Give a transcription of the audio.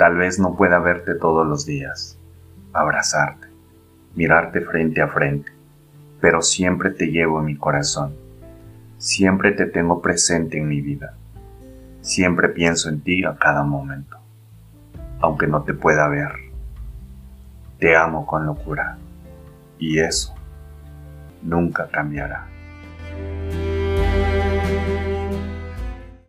Tal vez no pueda verte todos los días, abrazarte, mirarte frente a frente, pero siempre te llevo en mi corazón. Siempre te tengo presente en mi vida. Siempre pienso en ti a cada momento, aunque no te pueda ver. Te amo con locura y eso nunca cambiará.